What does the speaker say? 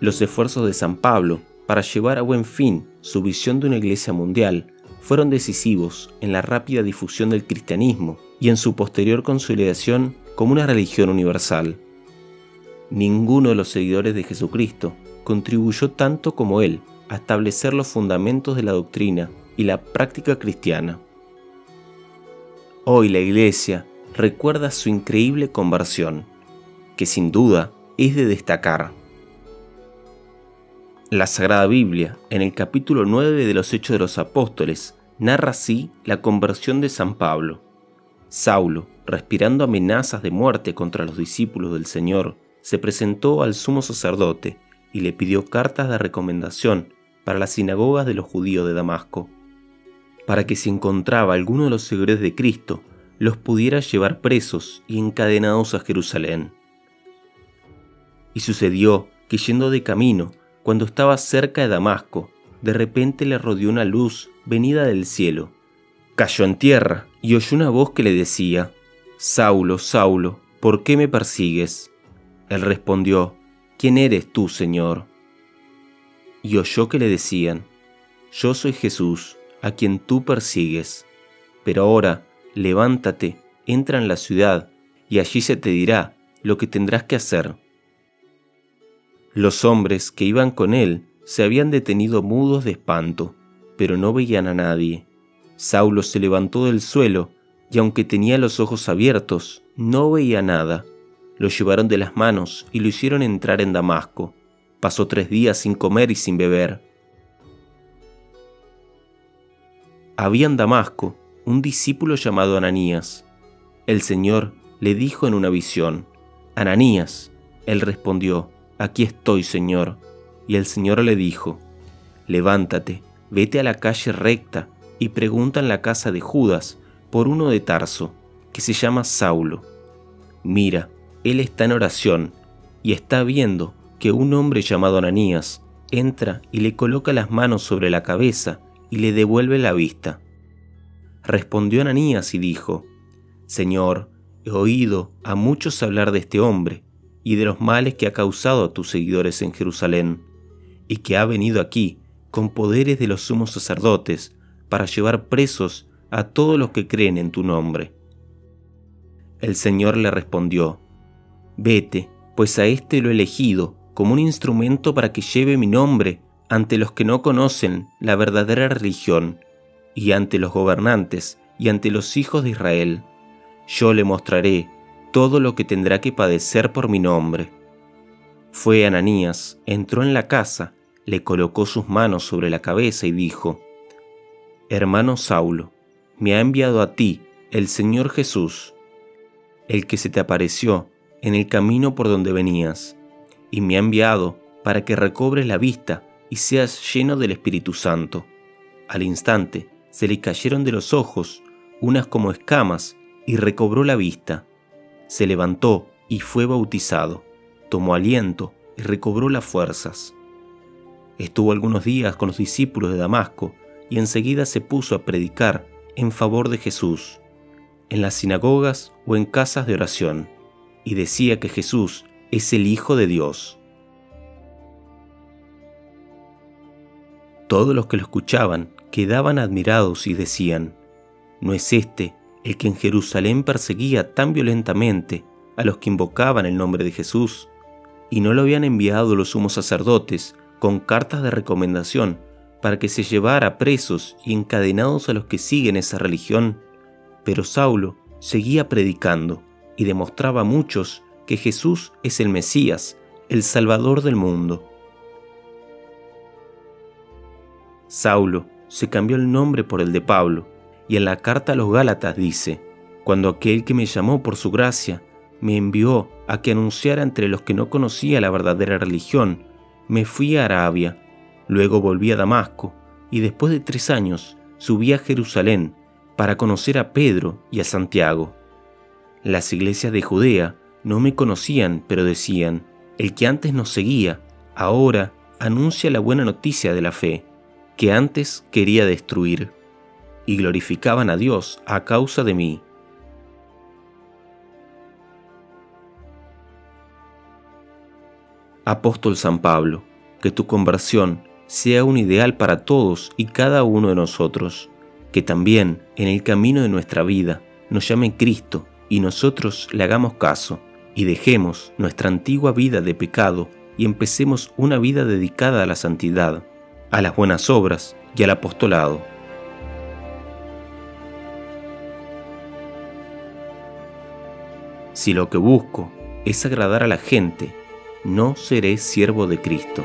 Los esfuerzos de San Pablo para llevar a buen fin su visión de una iglesia mundial fueron decisivos en la rápida difusión del cristianismo y en su posterior consolidación como una religión universal. Ninguno de los seguidores de Jesucristo contribuyó tanto como él a establecer los fundamentos de la doctrina y la práctica cristiana. Hoy la Iglesia recuerda su increíble conversión, que sin duda es de destacar. La Sagrada Biblia, en el capítulo 9 de los Hechos de los Apóstoles, narra así la conversión de San Pablo. Saulo, respirando amenazas de muerte contra los discípulos del Señor, se presentó al sumo sacerdote y le pidió cartas de recomendación para las sinagogas de los judíos de Damasco, para que si encontraba alguno de los seguidores de Cristo, los pudiera llevar presos y encadenados a Jerusalén. Y sucedió que yendo de camino, cuando estaba cerca de Damasco, de repente le rodeó una luz venida del cielo. Cayó en tierra y oyó una voz que le decía, Saulo, Saulo, ¿por qué me persigues? Él respondió, ¿quién eres tú, Señor? Y oyó que le decían, Yo soy Jesús, a quien tú persigues. Pero ahora, levántate, entra en la ciudad, y allí se te dirá lo que tendrás que hacer. Los hombres que iban con él se habían detenido mudos de espanto, pero no veían a nadie. Saulo se levantó del suelo y aunque tenía los ojos abiertos, no veía nada. Lo llevaron de las manos y lo hicieron entrar en Damasco. Pasó tres días sin comer y sin beber. Había en Damasco un discípulo llamado Ananías. El Señor le dijo en una visión, Ananías. Él respondió, Aquí estoy, Señor. Y el Señor le dijo, Levántate, vete a la calle recta y pregunta en la casa de Judas por uno de Tarso, que se llama Saulo. Mira, él está en oración y está viendo que un hombre llamado Ananías entra y le coloca las manos sobre la cabeza y le devuelve la vista. Respondió Ananías y dijo, Señor, he oído a muchos hablar de este hombre y de los males que ha causado a tus seguidores en Jerusalén, y que ha venido aquí con poderes de los sumos sacerdotes para llevar presos a todos los que creen en tu nombre. El Señor le respondió, Vete, pues a éste lo he elegido como un instrumento para que lleve mi nombre ante los que no conocen la verdadera religión, y ante los gobernantes y ante los hijos de Israel. Yo le mostraré todo lo que tendrá que padecer por mi nombre. Fue Ananías, entró en la casa, le colocó sus manos sobre la cabeza y dijo, Hermano Saulo, me ha enviado a ti el Señor Jesús, el que se te apareció en el camino por donde venías, y me ha enviado para que recobres la vista y seas lleno del Espíritu Santo. Al instante se le cayeron de los ojos unas como escamas y recobró la vista se levantó y fue bautizado, tomó aliento y recobró las fuerzas. Estuvo algunos días con los discípulos de Damasco y enseguida se puso a predicar en favor de Jesús, en las sinagogas o en casas de oración, y decía que Jesús es el Hijo de Dios. Todos los que lo escuchaban quedaban admirados y decían, ¿no es este el que en Jerusalén perseguía tan violentamente a los que invocaban el nombre de Jesús, y no lo habían enviado los sumos sacerdotes con cartas de recomendación para que se llevara presos y encadenados a los que siguen esa religión. Pero Saulo seguía predicando y demostraba a muchos que Jesús es el Mesías, el Salvador del mundo. Saulo se cambió el nombre por el de Pablo y en la carta a los Gálatas dice, cuando aquel que me llamó por su gracia me envió a que anunciara entre los que no conocía la verdadera religión, me fui a Arabia, luego volví a Damasco y después de tres años subí a Jerusalén para conocer a Pedro y a Santiago. Las iglesias de Judea no me conocían, pero decían, el que antes nos seguía, ahora anuncia la buena noticia de la fe, que antes quería destruir y glorificaban a Dios a causa de mí. Apóstol San Pablo, que tu conversión sea un ideal para todos y cada uno de nosotros, que también en el camino de nuestra vida nos llame Cristo y nosotros le hagamos caso y dejemos nuestra antigua vida de pecado y empecemos una vida dedicada a la santidad, a las buenas obras y al apostolado. Si lo que busco es agradar a la gente, no seré siervo de Cristo.